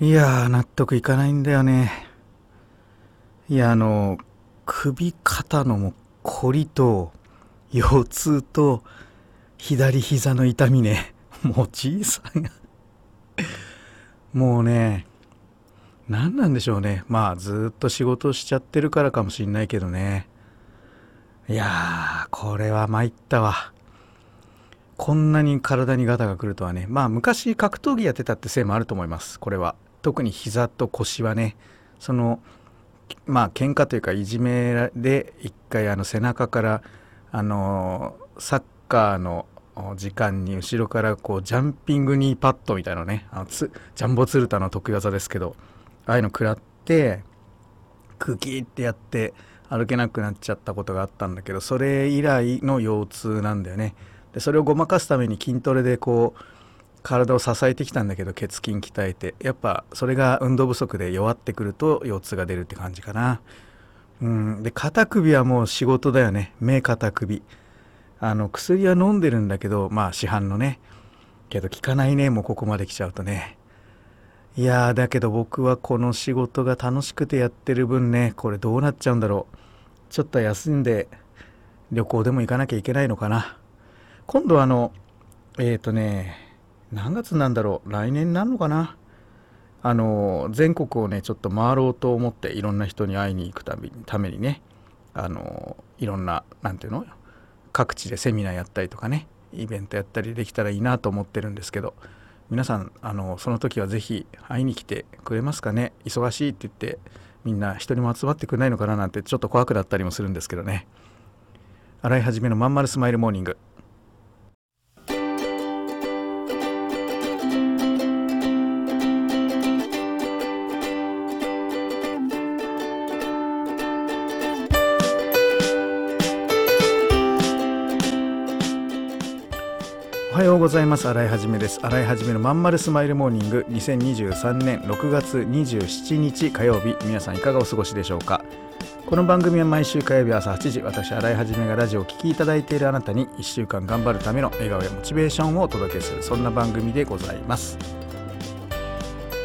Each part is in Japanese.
いやー納得いかないんだよね。いやあの首肩のもこりと腰痛と左膝の痛みね。もうじいさんがもうね何なんでしょうね。まあずっと仕事しちゃってるからかもしんないけどね。いやーこれは参ったわ。こんなに体にガタが来るとはね。まあ昔格闘技やってたってせいもあると思います。これは。特に膝と腰はねそのまあ喧嘩というかいじめで一回あの背中からあのサッカーの時間に後ろからこうジャンピングニーパッドみたいなねあのつジャンボ鶴田の得意技ですけどああいうの食らってクキってやって歩けなくなっちゃったことがあったんだけどそれ以来の腰痛なんだよね。でそれをごまかすために筋トレでこう体を支えてきたんだけど血筋鍛えてやっぱそれが運動不足で弱ってくると腰痛が出るって感じかな。うん。で肩首はもう仕事だよね。目肩首。あの薬は飲んでるんだけどまあ市販のね。けど効かないね。もうここまで来ちゃうとね。いやーだけど僕はこの仕事が楽しくてやってる分ね。これどうなっちゃうんだろう。ちょっと休んで旅行でも行かなきゃいけないのかな。今度あのえっ、ー、とね何月なんだろう？来年なるのかな？あの全国をねちょっと回ろうと思っていろんな人に会いに行くためためにねあのいろんな何ていうの？各地でセミナーやったりとかねイベントやったりできたらいいなと思ってるんですけど皆さんあのその時は是非会いに来てくれますかね？忙しいって言ってみんな一人も集まってくれないのかななんてちょっと怖くなったりもするんですけどね。洗い始めのまんまるスマイルモーニング。ます。洗いはじめです。洗いはじめのまんまるスマイルモーニング。2023年6月27日火曜日。皆さんいかがお過ごしでしょうか？この番組は毎週火曜日朝8時私洗いはじめがラジオを聴きいただいているあなたに1週間頑張るための笑顔やモチベーションをお届けするそんな番組でございます。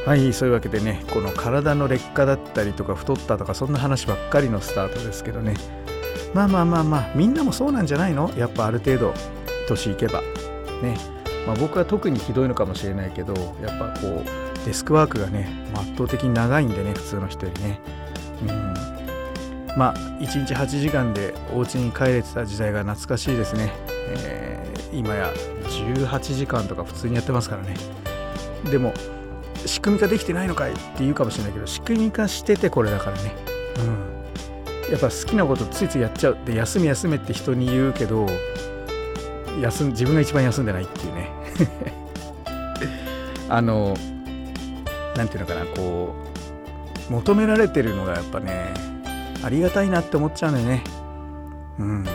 はいそういうわけでねこの体の劣化だったりとか太ったとかそんな話ばっかりのスタートですけどね。まあまあまあまあみんなもそうなんじゃないの？やっぱある程度年いけば。ね、まあ、僕は特にひどいのかもしれないけどやっぱこうデスクワークがね、圧倒的に長いんでね普通の人よりね。うん。まあ1日8時間でお家に帰れてた時代が懐かしいですね、えー、今や18時間とか普通にやってますからね。でも仕組み化できてないのかいって言うかもしれないけど仕組み化しててこれだからね。うん。やっぱ好きなことついついやっちゃう。で休み休めって人に言うけど休ん自分が一番休んでないっていう。あの何て言うのかなこう求められてるのがやっぱねありがたいなって思っちゃうんだよね。うん。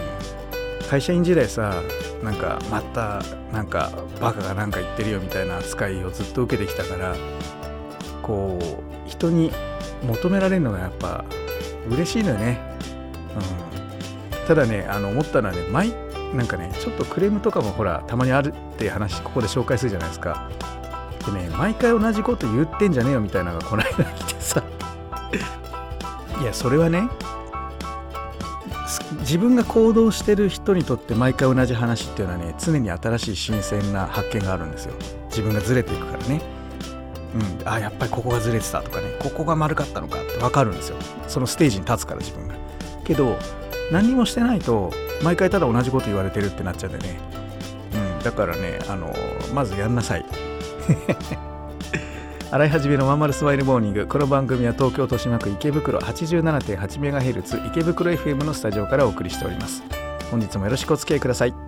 会社員時代さなんかまたなんかバカがなんか言ってるよみたいな扱いをずっと受けてきたからこう人に求められるのがやっぱ嬉しいのよね、うん、ただねあの思ったのはね毎なんかねちょっとクレームとかもほらたまにあるっていう話ここで紹介するじゃないですか。でね毎回同じこと言ってんじゃねえよみたいなのがこの間来てさ。いやそれはね自分が行動してる人にとって毎回同じ話っていうのはね常に新しい新鮮な発見があるんですよ。自分がずれていくからね。うんあやっぱりここがずれてたとかねここが丸かったのかって分かるんですよ。そのステージに立つから自分が。けど何もしてないと毎回ただ同じこと言われてるってなっちゃうんでね、うん、だからねあのまずやんなさい。洗い始めのまんまるスマイルモーニング。この番組は東京豊島区池袋 87.8MHz 池袋 FM のスタジオからお送りしております。本日もよろしくお付き合いください。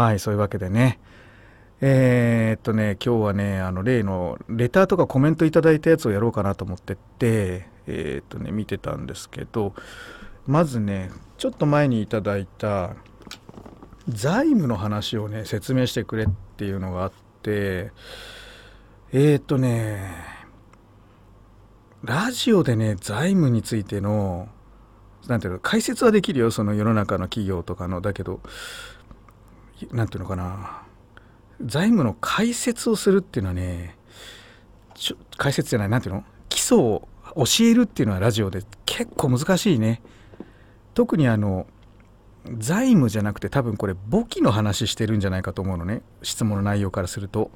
はいそういうわけでね。えー、っとね今日はねあの例のレターとかコメントいただいたやつをやろうかなと思っててえー、っとね見てたんですけどまずねちょっと前にいただいた財務の話をね説明してくれっていうのがあってえー、っとねラジオでね財務についてのなんていうの解説はできるよその世の中の企業とかの。だけどなんていうのかな。財務の解説をするっていうのはね解説じゃない何ていうの？基礎を教えるっていうのはラジオで結構難しいね。特にあの財務じゃなくて多分これ簿記の話してるんじゃないかと思うのね。質問の内容からすると。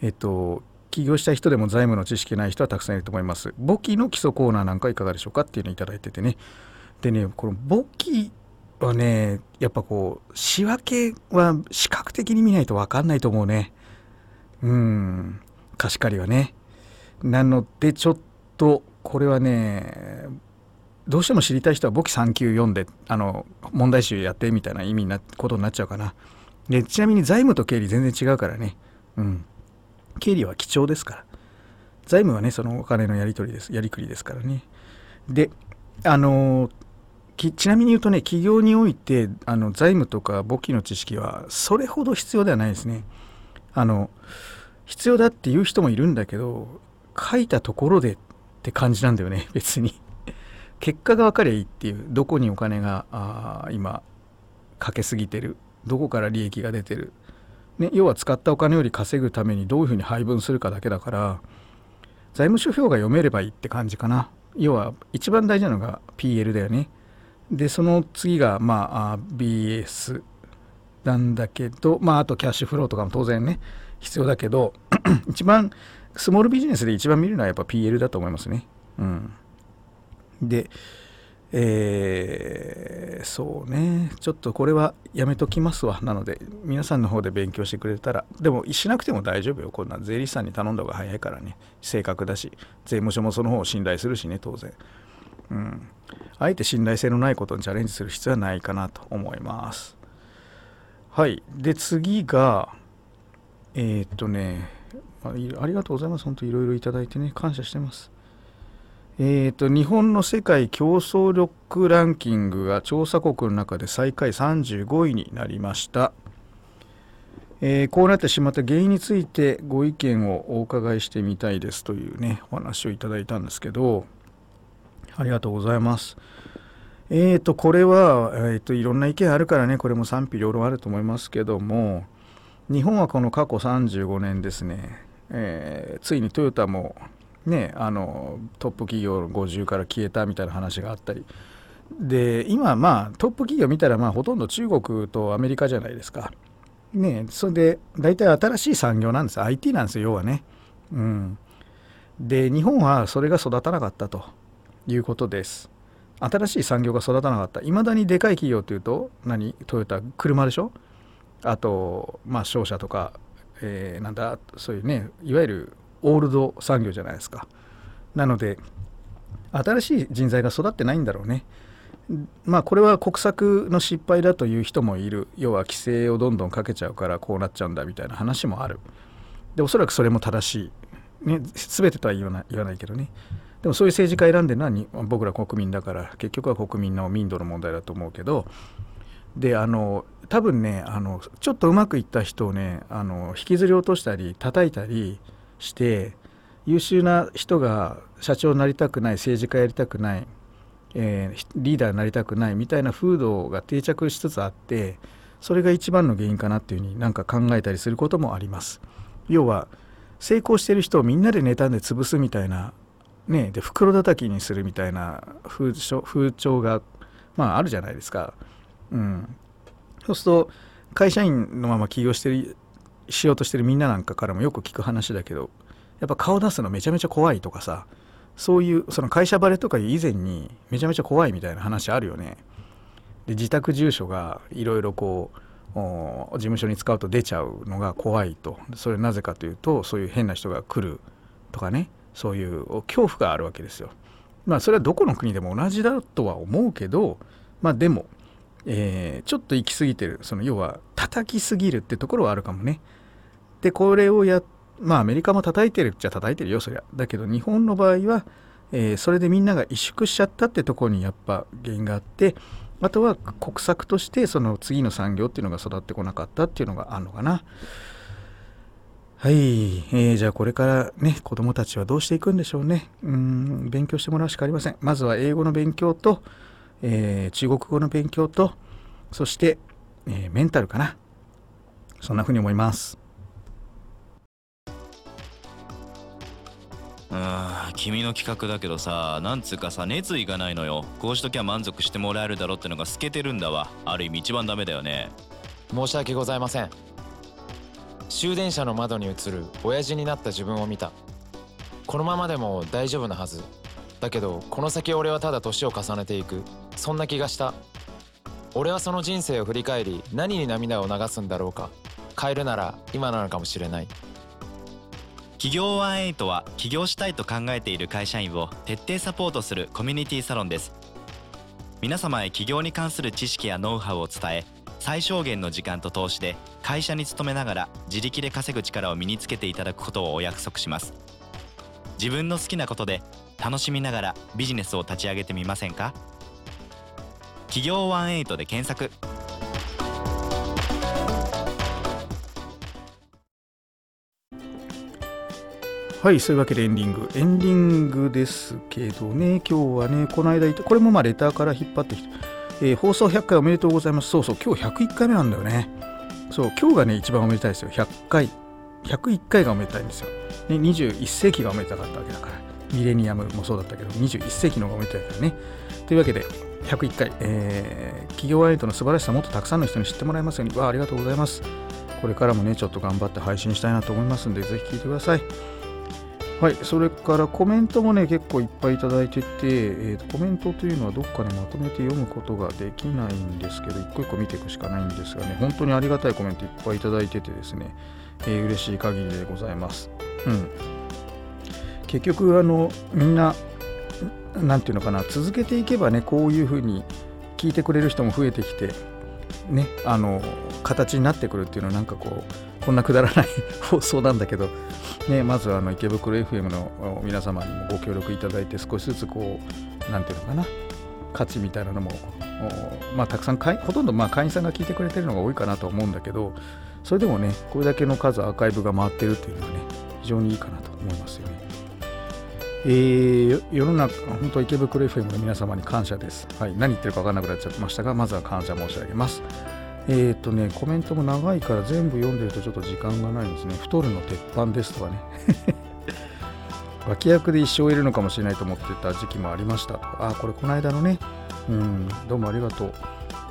えっと起業した人でも財務の知識ない人はたくさんいると思います。簿記の基礎コーナーなんかいかがでしょうかっていうのを頂いててね。でねこの簿記はねやっぱこう仕分けは視覚的に見ないと分かんないと思うね。うん。貸し借りはね。なのでちょっとこれはねどうしても知りたい人は簿記3級読んであの問題集やってみたいな意味なことになっちゃうかな。でちなみに財務と経理全然違うからね。うん。経理は貴重ですから。財務はねそのお金のやり取りですやりくりですからね。であのちなみに言うとね企業においてあの財務とか簿記の知識はそれほど必要ではないですね。あの必要だっていう人もいるんだけど書いたところでって感じなんだよね 別に。結果が分かりゃいいっていうどこにお金があ今かけすぎてるどこから利益が出てる、ね、要は使ったお金より稼ぐためにどういうふうに配分するかだけだから財務諸表が読めればいいって感じかな。要は一番大事なのが PL だよね。でその次がまあ BS なんだけどまああとキャッシュフローとかも当然ね必要だけど 一番スモールビジネスで一番見るのはやっぱ PL だと思いますね。うん、でえー、そうね。ちょっとこれはやめときますわ。なので皆さんの方で勉強してくれたらでもしなくても大丈夫よ。こんな税理士さんに頼んだ方が早いからね。正確だし税務署もその方を信頼するしね当然。うん、あえて信頼性のないことにチャレンジする必要はないかなと思います。はい。で、次が、えー、っとねあ、りがとうございます。本当いろいろいただいてね、感謝してます。えー、っと、日本の世界競争力ランキングが調査国の中で最下位35位になりました。えー、こうなってしまった原因についてご意見をお伺いしてみたいですというね、お話をいただいたんですけど、ありがとうございます。えーと、これは、えーと、いろんな意見あるからね、これも賛否両論あると思いますけども、日本はこの過去35年ですね、えー、ついにトヨタも、ね、あのトップ企業の50から消えたみたいな話があったり、で今、まあ、トップ企業見たら、まあ、ほとんど中国とアメリカじゃないですか。ね、それで大体新しい産業なんです IT なんですよ要はね。うん、で日本はそれが育たなかったと。いうことです。新しい産業が育たなかった。いまだにでかい企業というと、何？トヨタ、車でしょ？あと、まあ、商社とか、えー、なんだ、そういうね、いわゆるオールド産業じゃないですか。なので、新しい人材が育ってないんだろうね。まあこれは国策の失敗だという人もいる要は規制をどんどんかけちゃうからこうなっちゃうんだみたいな話もあるでおそらくそれも正しい、ね、全てとは言わない言わないけどねでもそういう政治家選んでるのは僕ら国民だから。結局は国民の民度の問題だと思うけど。であの多分ねあのちょっとうまくいった人をねあの引きずり落としたり叩いたりして優秀な人が社長になりたくない政治家やりたくないえーリーダーになりたくないみたいな風土が定着しつつあってそれが一番の原因かなっていうふうになんか考えたりすることもあります。要は成功してる人をみんなで妬んで潰すみたいなねで袋叩きにするみたいな風潮がまああるじゃないですか。うん、そうすると会社員のまま起業してるしようとしてるみんななんかからもよく聞く話だけどやっぱ顔出すのめちゃめちゃ怖いとかさそういうその会社バレとか以前にめちゃめちゃ怖いみたいな話あるよね。で自宅住所がいろいろこう事務所に使うと出ちゃうのが怖いとそれなぜかというとそういう変な人が来るとかねそういう恐怖があるわけですよ。まあそれはどこの国でも同じだとは思うけどまあでも、えーちょっと行き過ぎてるその要は叩きすぎるってところはあるかもね。でこれをやまあアメリカも叩いてるっちゃ叩いてるよそりゃ。だけど日本の場合は、えーそれでみんなが萎縮しちゃったってところにやっぱ原因があってあとは国策としてその次の産業っていうのが育ってこなかったっていうのがあるのかな。はい、えーじゃあこれからね子どもたちはどうしていくんでしょうね。うーん勉強してもらうしかありません。まずは英語の勉強と、えー中国語の勉強とそして、えーメンタルかな。そんな風に思います。うーん君の企画だけどさなんつうかさ熱意がないのよこうしときゃ満足してもらえるだろってのが透けてるんだわある意味一番ダメだよね申し訳ございません終電車の窓に映る親父になった自分を見た。このままでも大丈夫なはず。だけどこの先俺はただ年を重ねていく。そんな気がした。俺はその人生を振り返り何に涙を流すんだろうか。変えるなら今なのかもしれない。企業18は起業したいと考えている会社員を徹底サポートするコミュニティサロンです。皆様へ起業に関する知識やノウハウを伝え最小限の時間と投資で会社に勤めながら自力で稼ぐ力を身につけていただくことをお約束します自分の好きなことで楽しみながらビジネスを立ち上げてみませんか？企業18で検索はい、そういうわけでエンディング。エンディングですけどね、今日はね、この間言った、これもまあレターから引っ張ってきて、えー放送100回おめでとうございます。そうそう、今日101回目なんだよね。そう、今日がね、一番おめでたいですよ。100回。101回がおめでたいんですよ。ね、21世紀がおめでたかったわけだから。ミレニアムもそうだったけど、21世紀の方がおめでたいからね。というわけで、101回、えー企業アイトの素晴らしさもっとたくさんの人に知ってもらえますように、わあありがとうございます。これからもね、ちょっと頑張って配信したいなと思いますんで、ぜひ聴いてください。はい、それからコメントもね、結構いっぱいいただいてて、えーコメントというのはどっかでまとめて読むことができないんですけど、一個一個見ていくしかないんですがね、本当にありがたいコメントいっぱいいただいててですね、えー嬉しい限りでございます。うん。結局、あの、みんな、なんていうのかな、続けていけばね、こういうふうに聞いてくれる人も増えてきて、ね、あの、形になってくるっていうのは、なんかこう、こんなくだらない放送なんだけど、ね、まずあの池袋 FM の皆様にもご協力いただいて少しずつこうなんていうのかな価値みたいなのもまあたくさん会ほとんどまあ会員さんが聞いてくれてるのが多いかなと思うんだけどそれでもねこれだけの数アーカイブが回ってるっていうのはね非常にいいかなと思いますよね。えー世の中本当池袋 FM の皆様に感謝です。はい、何言ってるか分からなくなっちゃってましたがまずは感謝申し上げます。えっ、とね、コメントも長いから全部読んでるとちょっと時間がないんですね。太るの鉄板ですとかね。脇役で一生いるのかもしれないと思ってた時期もありましたとか。あ、これこの間のね。うん、どうもありがとう。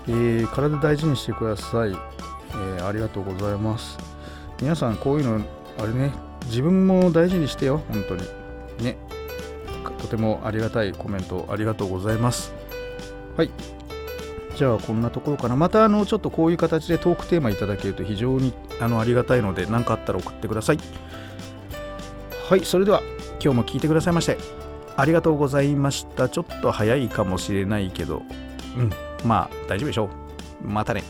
えー体大事にしてください、えーありがとうございます。皆さんこういうの、あれね、自分も大事にしてよ、本当に。ね。とてもありがたいコメントありがとうございます。はい。じゃあこんなところかな。またあのちょっとこういう形でトークテーマいただけると非常にあのありがたいので何かあったら送ってください。はい、それでは今日も聞いてくださいましてありがとうございました。ちょっと早いかもしれないけど、うん、まあ大丈夫でしょう。またね。